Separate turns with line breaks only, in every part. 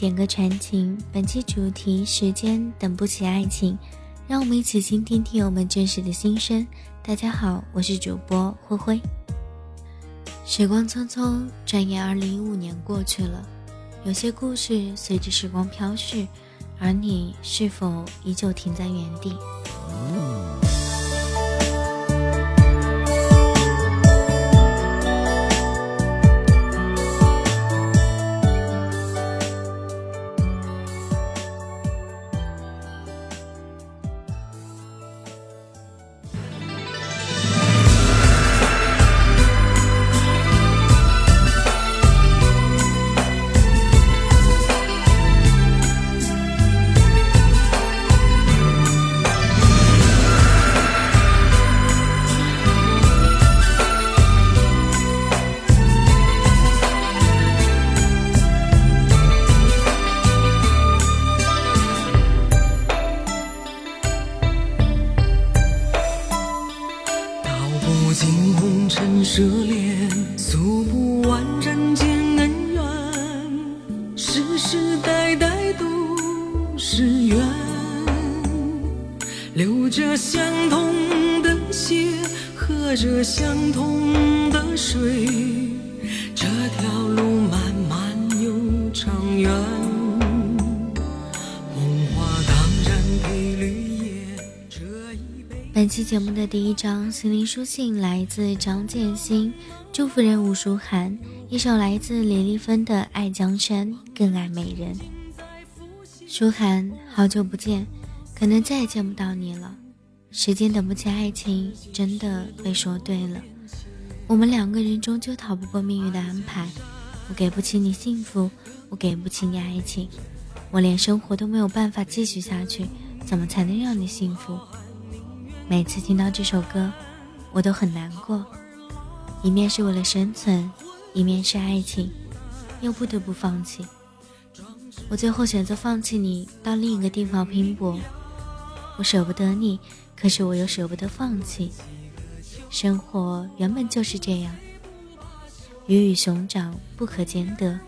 点歌传情。本期主题：时间等不起爱情，让我们一起倾听听友们真实的心声。大家好，我是主播灰灰。时光匆匆，转眼二零一五年过去了，有些故事随着时光飘逝，而你是否依旧停在原地？
红尘舍恋，诉不完人间恩怨，世世代代都是缘，流着相同的血，喝着相同的水，这条路
本期节目的第一章心灵书信来自张建新，祝福人吴淑涵，一首来自李丽芬的《爱江山更爱美人》。舒涵，好久不见，可能再也见不到你了。时间等不起爱情，真的被说对了。我们两个人终究逃不过命运的安排。我给不起你幸福，我给不起你爱情，我连生活都没有办法继续下去，怎么才能让你幸福？每次听到这首歌，我都很难过，一面是为了生存，一面是爱情，又不得不放弃。我最后选择放弃你，到另一个地方拼搏。我舍不得你，可是我又舍不得放弃。生活原本就是这样，鱼与熊掌不可兼得。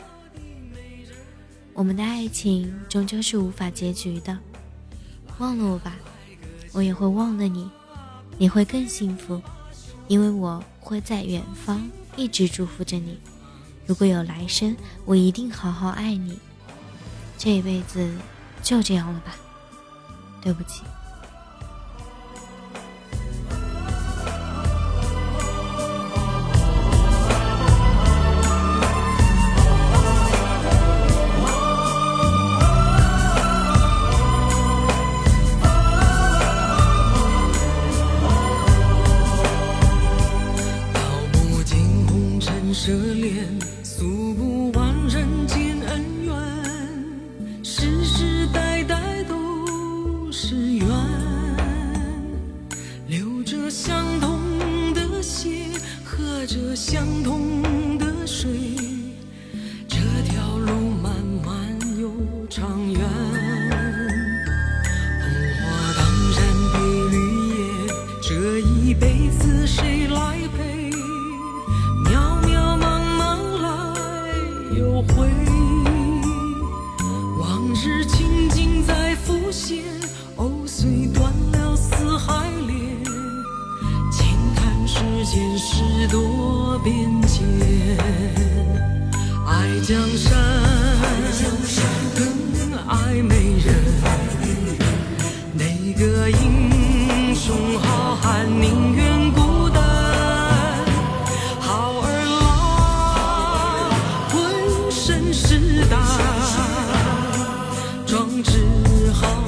我们的爱情终究是无法结局的。忘了我吧，我也会忘了你，你会更幸福，因为我会在远方一直祝福着你。如果有来生，我一定好好爱你。这一辈子就这样了吧，对不起。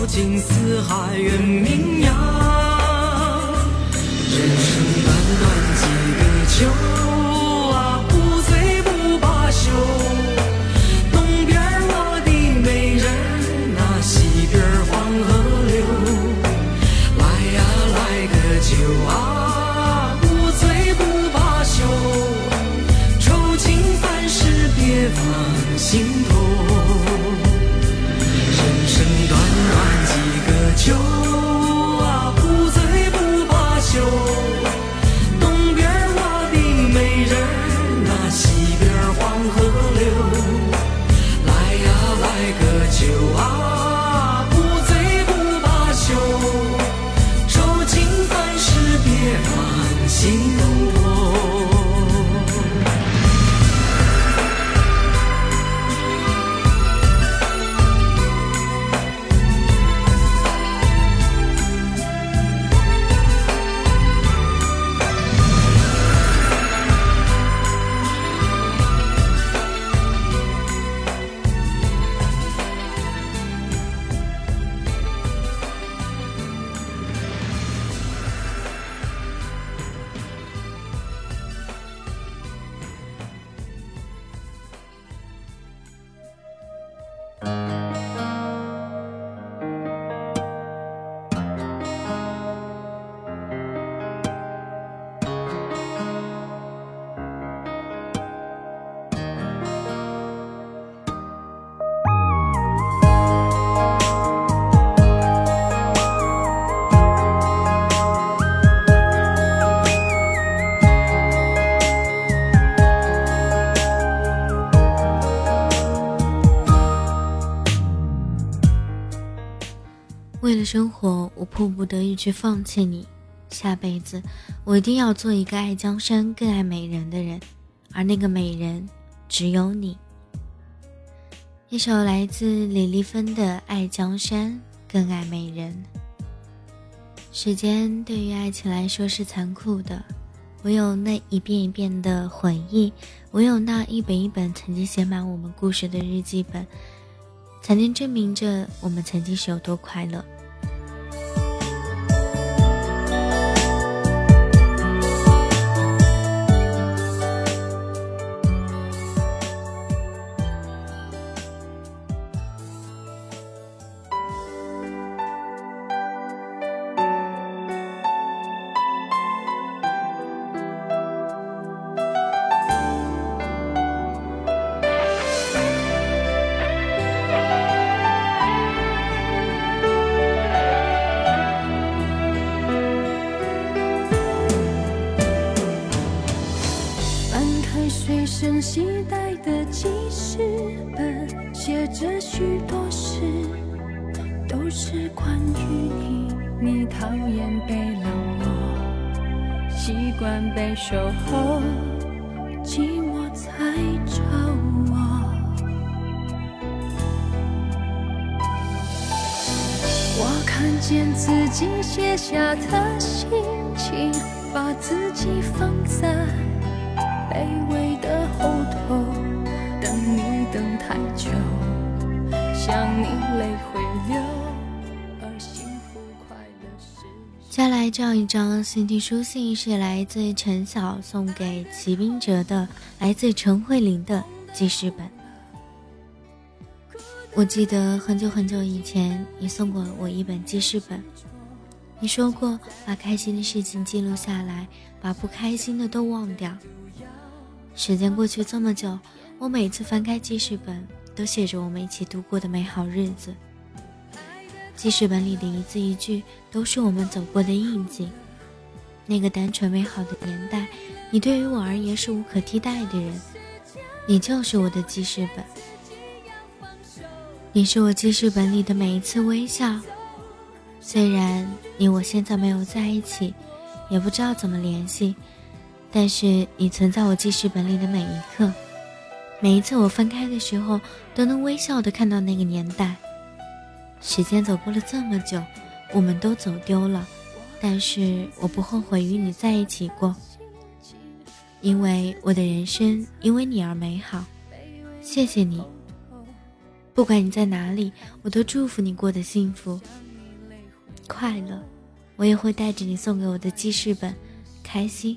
情四海远名扬。人生短短几个秋生
活，我迫不得已去放弃你。下辈子，我一定要做一个爱江山更爱美人的人，而那个美人只有你。一首来自李丽芬的《爱江山更爱美人》。时间对于爱情来说是残酷的，唯有那一遍一遍的回忆，唯有那一本一本曾经写满我们故事的日记本，才能证明着我们曾经是有多快乐。
期待的记事本，写着许多事，都是关于你。你讨厌被冷落，习惯被守候，寂寞才找我。我看见自己写下的心情，把自己放在卑微的后头，等你等太久，想你泪会流，而幸福快乐是。
接下来这样一张心情书信是来自陈晓送给齐斌哲的，来自陈慧琳的记事本。我记得很久很久以前，你送过我一本记事本，你说过把开心的事情记录下来，把不开心的都忘掉。时间过去这么久，我每次翻开记事本，都写着我们一起度过的美好日子。记事本里的一字一句，都是我们走过的印记。那个单纯美好的年代，你对于我而言是无可替代的人，你就是我的记事本。你是我记事本里的每一次微笑。虽然你我现在没有在一起，也不知道怎么联系，但是你存在我记事本里的每一刻。每一次我分开的时候，都能微笑的看到那个年代。时间走过了这么久，我们都走丢了，但是我不后悔与你在一起过，因为我的人生因为你而美好。谢谢你，不管你在哪里，我都祝福你过得幸福、快乐。我也会带着你送给我的记事本，开心、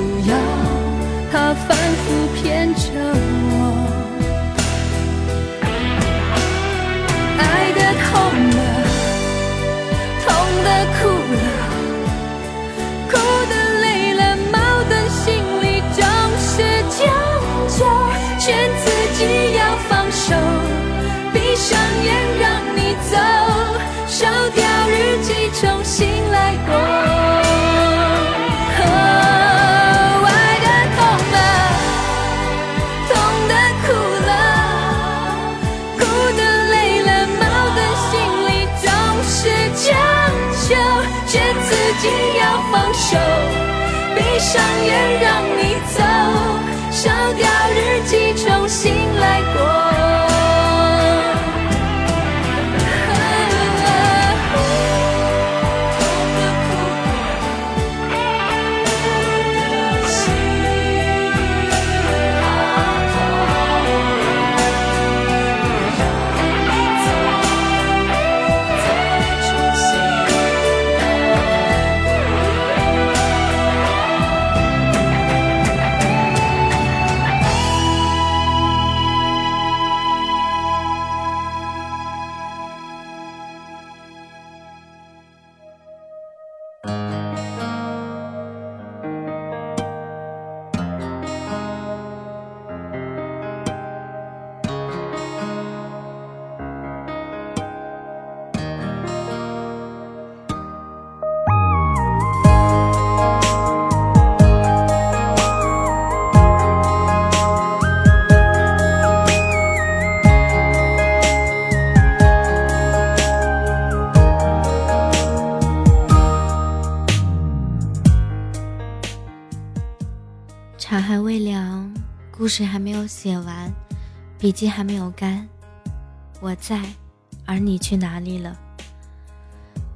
上演让你走，烧掉
茶还未凉，故事还没有写完，笔记还没有干。我在，而你去哪里了？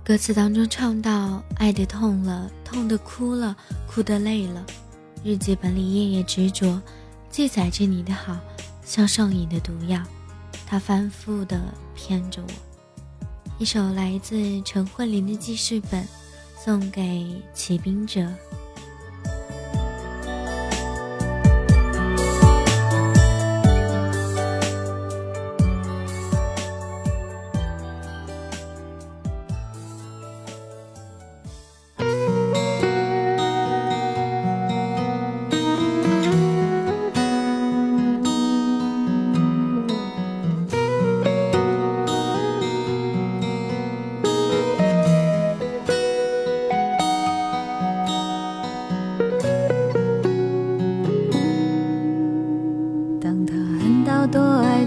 歌词当中唱到：爱的痛了，痛的哭了，哭的累了。日记本里夜夜执着，记载着你的好，像上瘾的毒药，它反复的骗着我。一首来自陈慧琳的记事本，送给骑兵者。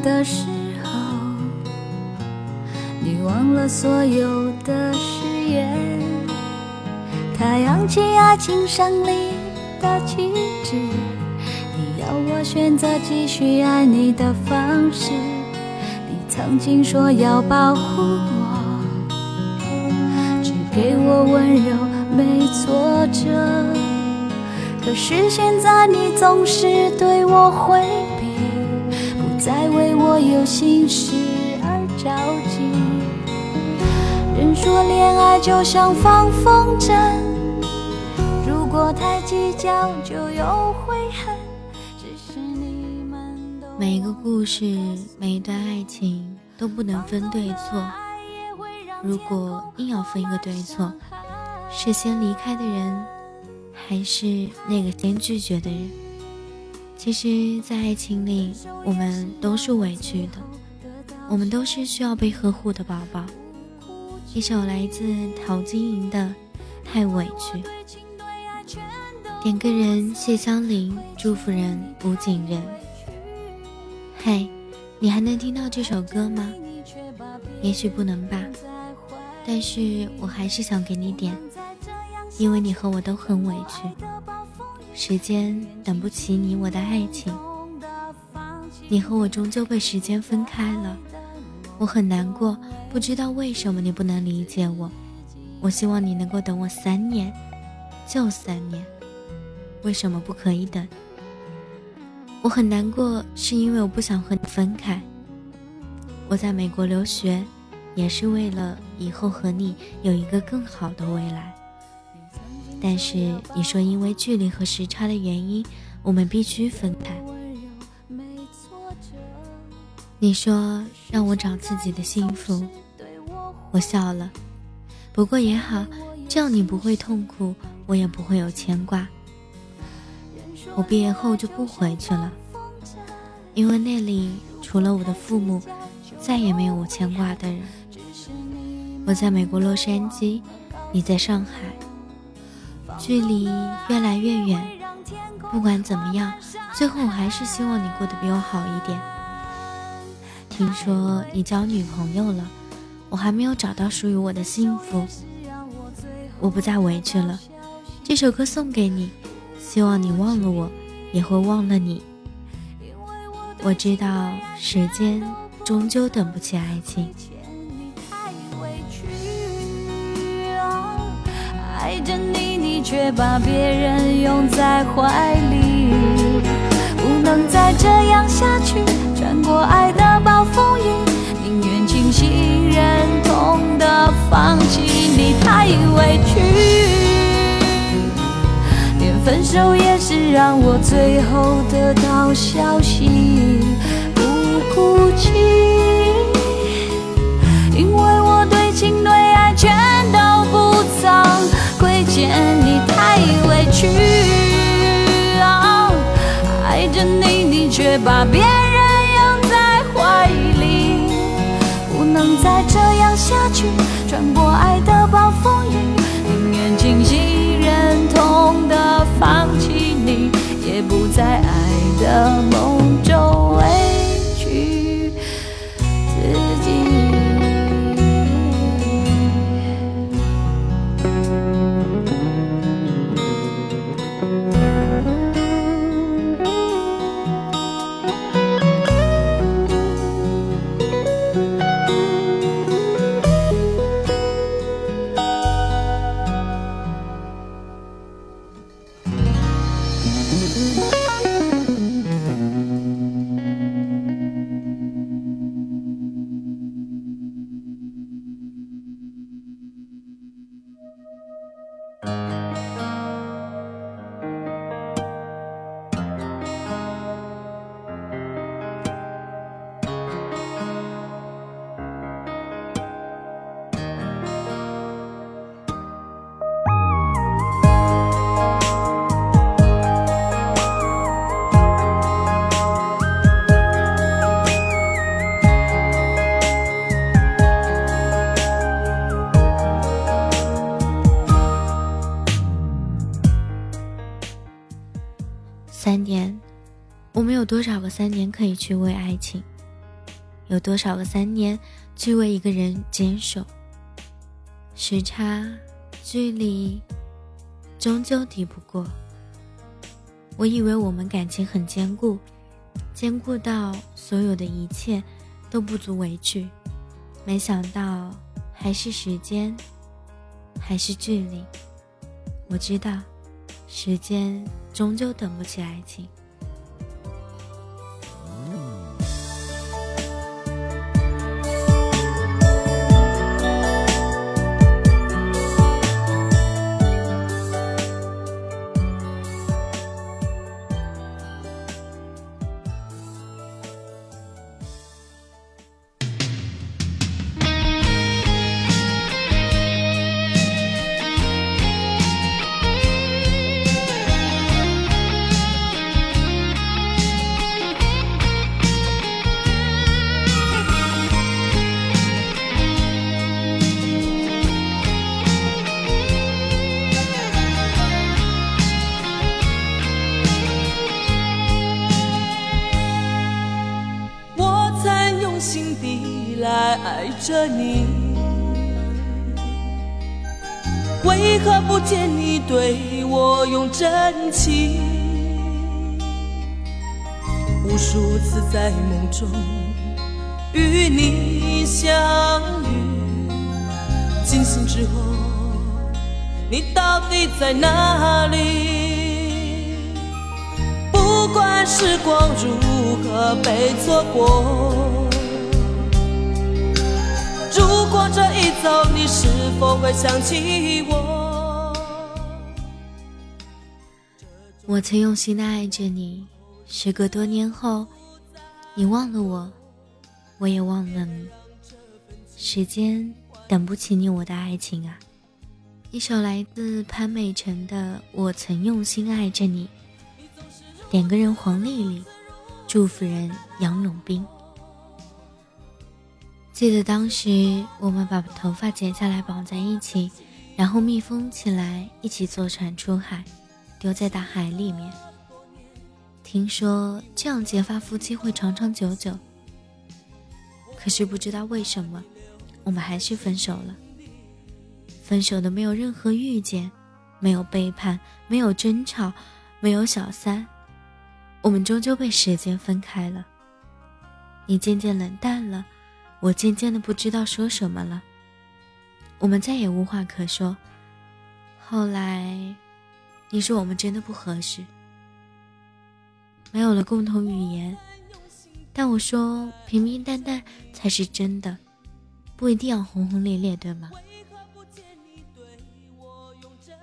的时候，你忘了所有的誓言，他扬起爱情胜利的旗帜。你要我选择继续爱你的方式。你曾经说要保护我，只给我温柔没挫折。可是现在你总是对我回避，不再为我有心事而着急。人说恋爱就像放风筝，如果太计较就有悔恨。只是你们。
每一个故事，每一段爱情都不能分对错。如果硬要分一个对错，是先离开的人，还是那个先拒绝的人？其实，在爱情里，我们都是委屈的，我们都是需要被呵护的宝宝。一首来自陶晶莹的《太委屈》，点个人谢香菱，祝福人吴景仁。嗨，你还能听到这首歌吗？也许不能吧，但是我还是想给你点，因为你和我都很委屈。时间等不起你我的爱情，你和我终究被时间分开了，我很难过，不知道为什么你不能理解我。我希望你能够等我三年，就三年，为什么不可以等？我很难过，是因为我不想和你分开。我在美国留学，也是为了以后和你有一个更好的未来。但是你说因为距离和时差的原因，我们必须分开。你说让我找自己的幸福，我笑了。不过也好，这样你不会痛苦，我也不会有牵挂。我毕业后就不回去了，因为那里除了我的父母，再也没有我牵挂的人。我在美国洛杉矶，你在上海。距离越来越远，不管怎么样，最后我还是希望你过得比我好一点。听说你交女朋友了，我还没有找到属于我的幸福。我不再委屈了，这首歌送给你，希望你忘了我，也会忘了你。我知道时间终究等不起爱情。
却把别人拥在怀里，不能再这样下去。穿过爱的暴风雨，宁愿清醒忍痛的放弃。你太委屈，连分手也是让我最后得到消息，不哭泣，去啊，爱着你，你却把别人拥在怀里，不能再这样下去。穿过爱的暴风雨，宁愿清醒忍痛的放弃你，也不在爱的梦
三多少个三年可以去为爱情？有多少个三年去为一个人坚守？时差、距离，终究抵不过。我以为我们感情很坚固，坚固到所有的一切都不足为惧，没想到还是时间，还是距离。我知道，时间。终究等不起爱情。
心地来爱着你，为何不见你对我用真情？无数次在梦中与你相遇，惊醒之后，你到底在哪里？不管时光如何被错过，果这一走，你是否会想起我？
我曾用心的爱着你。时隔多年后，你忘了我，我也忘了你。时间等不起你我的爱情啊！一首来自潘美辰的《我曾用心爱着你》，点歌人黄丽丽，祝福人杨永斌。记得当时我们把头发剪下来绑在一起，然后密封起来，一起坐船出海，丢在大海里面。听说这样结发夫妻会长长久久，可是不知道为什么，我们还是分手了。分手的没有任何遇见，没有背叛，没有争吵，没有小三，我们终究被时间分开了。你渐渐冷淡了，我渐渐的不知道说什么了。我们再也无话可说。后来，你说我们真的不合适。没有了共同语言，但我说平平淡淡才是真的，不一定要轰轰烈烈，对吗？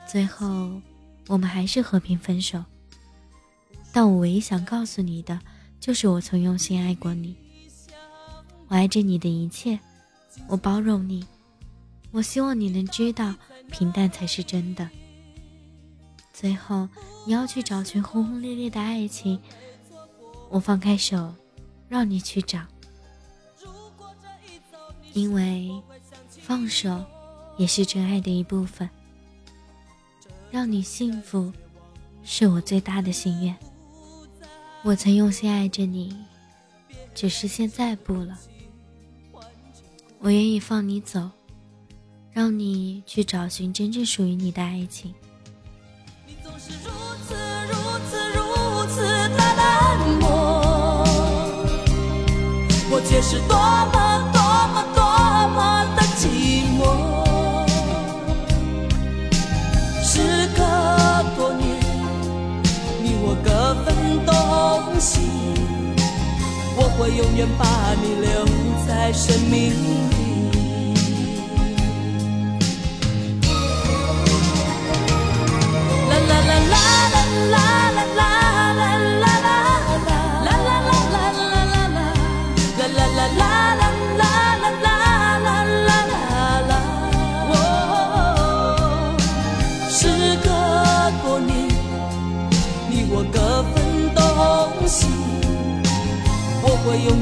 最后，我们还是和平分手。但我唯一想告诉你的，就是我曾用心爱过你，我爱着你的一切，我包容你，我希望你能知道，平淡才是真的。最后，你要去找寻轰轰烈烈的爱情，我放开手，让你去找。因为放手也是真爱的一部分。让你幸福，是我最大的心愿。我曾用心爱着你，只是现在不了。我愿意放你走，让你去找寻真正属于你的爱情。
你总是如此如此如此的冷漠，我却是多么多么多么的寂寞。时隔多年，你我各分东西，我会永远把你留在生命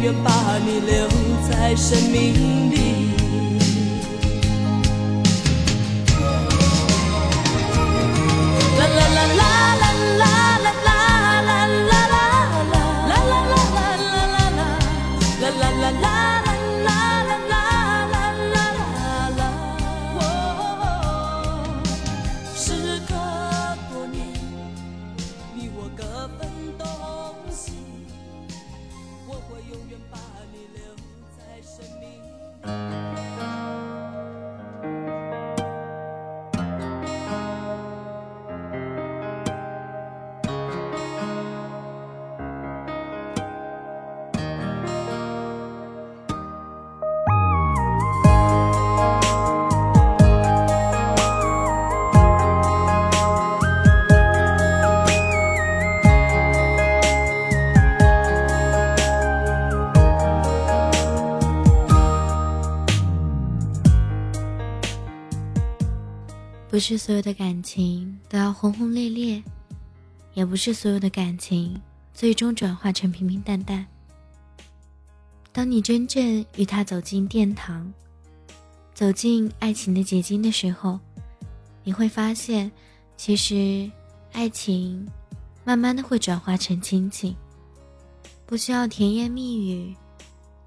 愿把你留在生命里。
是所有的感情都要轰轰烈烈，也不是所有的感情最终转化成平平淡淡。当你真正与他走进殿堂，走进爱情的结晶的时候，你会发现，其实爱情慢慢的会转化成亲情，不需要甜言蜜语，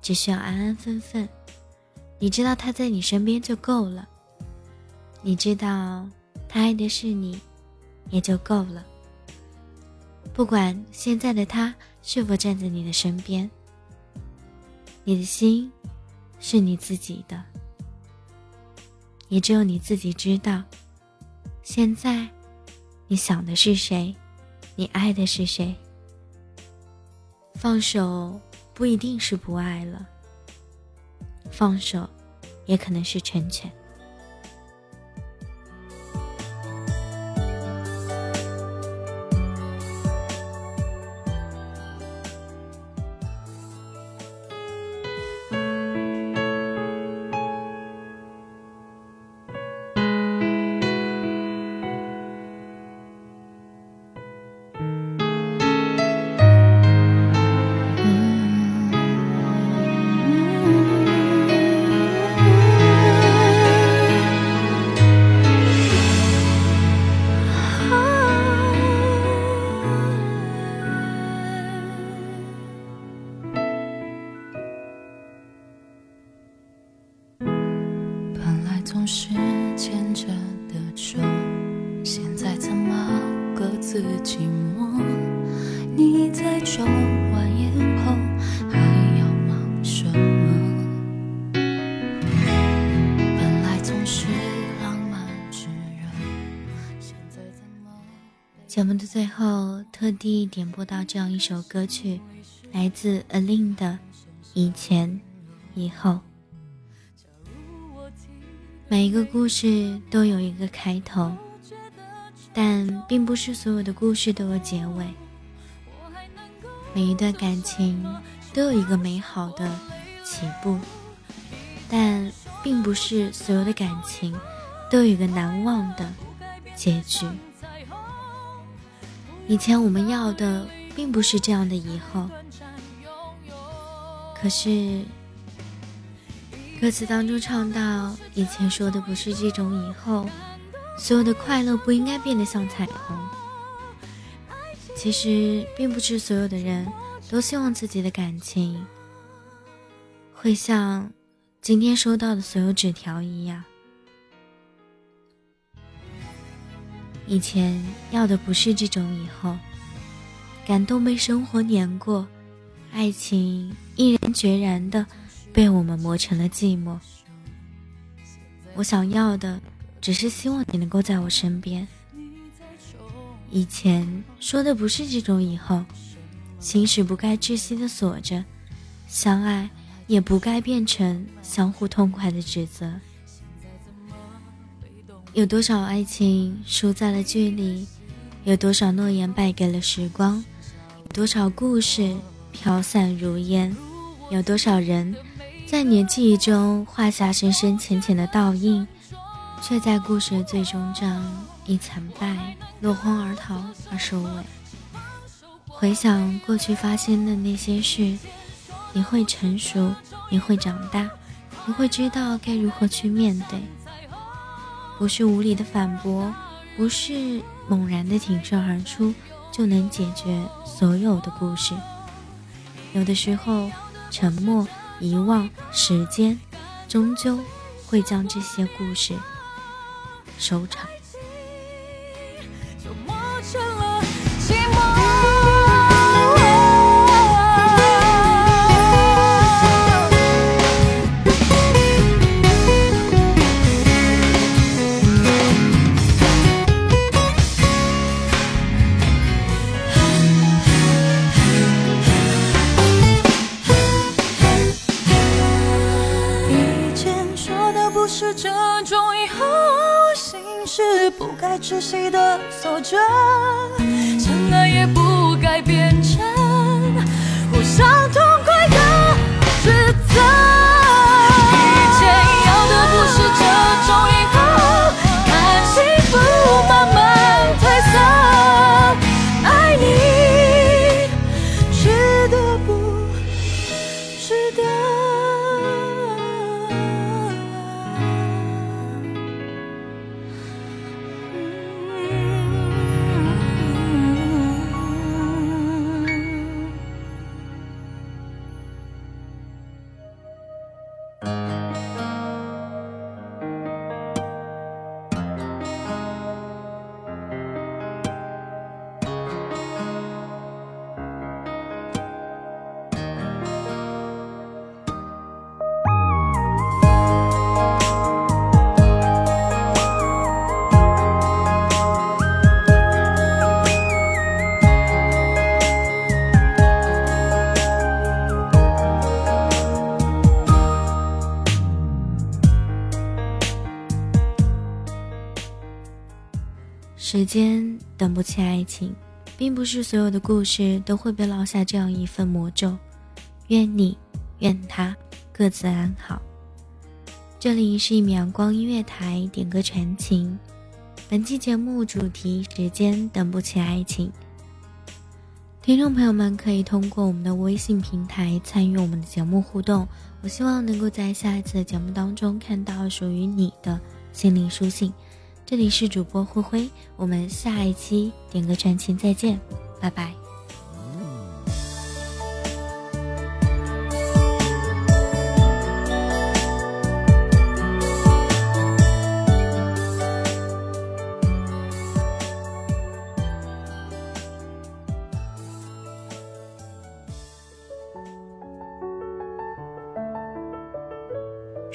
只需要安安分分。你知道他在你身边就够了，你知道他爱的是你，也就够了。不管现在的他是否站在你的身边，你的心是你自己的，也只有你自己知道。现在，你想的是谁？你爱的是谁？放手不一定是不爱了。放手，也可能是成全。
总是牵着的手，现在怎么各自寂寞？你在抽完烟后还要忙什么？本来总是浪漫炙热，现在怎么？
节目的最后，特地点播到这样一首歌曲，来自 Alin 的《以前以后》。每一个故事都有一个开头，但并不是所有的故事都有结尾。每一段感情都有一个美好的起步，但并不是所有的感情都有一个难忘的结局。以前我们要的并不是这样的以后，可是。歌词当中唱到：“以前说的不是这种，以后所有的快乐不应该变得像彩虹。”其实，并不是所有的人都希望自己的感情会像今天收到的所有纸条一样。以前要的不是这种，以后感动被生活碾过，爱情毅然决然的。被我们磨成了寂寞。我想要的，只是希望你能够在我身边。以前说的不是这种以后，心事不该窒息的锁着，相爱也不该变成相互痛快的指责。有多少爱情输在了距离？有多少诺言败给了时光？有多少故事飘散如烟？有多少人？在你的记忆中画下深深浅浅的倒影，却在故事的最终章以惨败、落荒而逃而收尾。回想过去发生的那些事，你会成熟，你会长大，你会知道该如何去面对。不是无理的反驳，不是猛然的挺身而出，就能解决所有的故事。有的时候，沉默。遗忘时间，终究会将这些故事收场。
该窒息的锁着，
时间等不起爱情，并不是所有的故事都会被烙下这样一份魔咒。愿你，愿他，各自安好。这里是一米阳光音乐台，点歌传情。本期节目主题：时间等不起爱情。听众朋友们可以通过我们的微信平台参与我们的节目互动。我希望能够在下一次的节目当中看到属于你的心灵书信。这里是主播灰灰，我们下一期点歌传情再见，拜拜。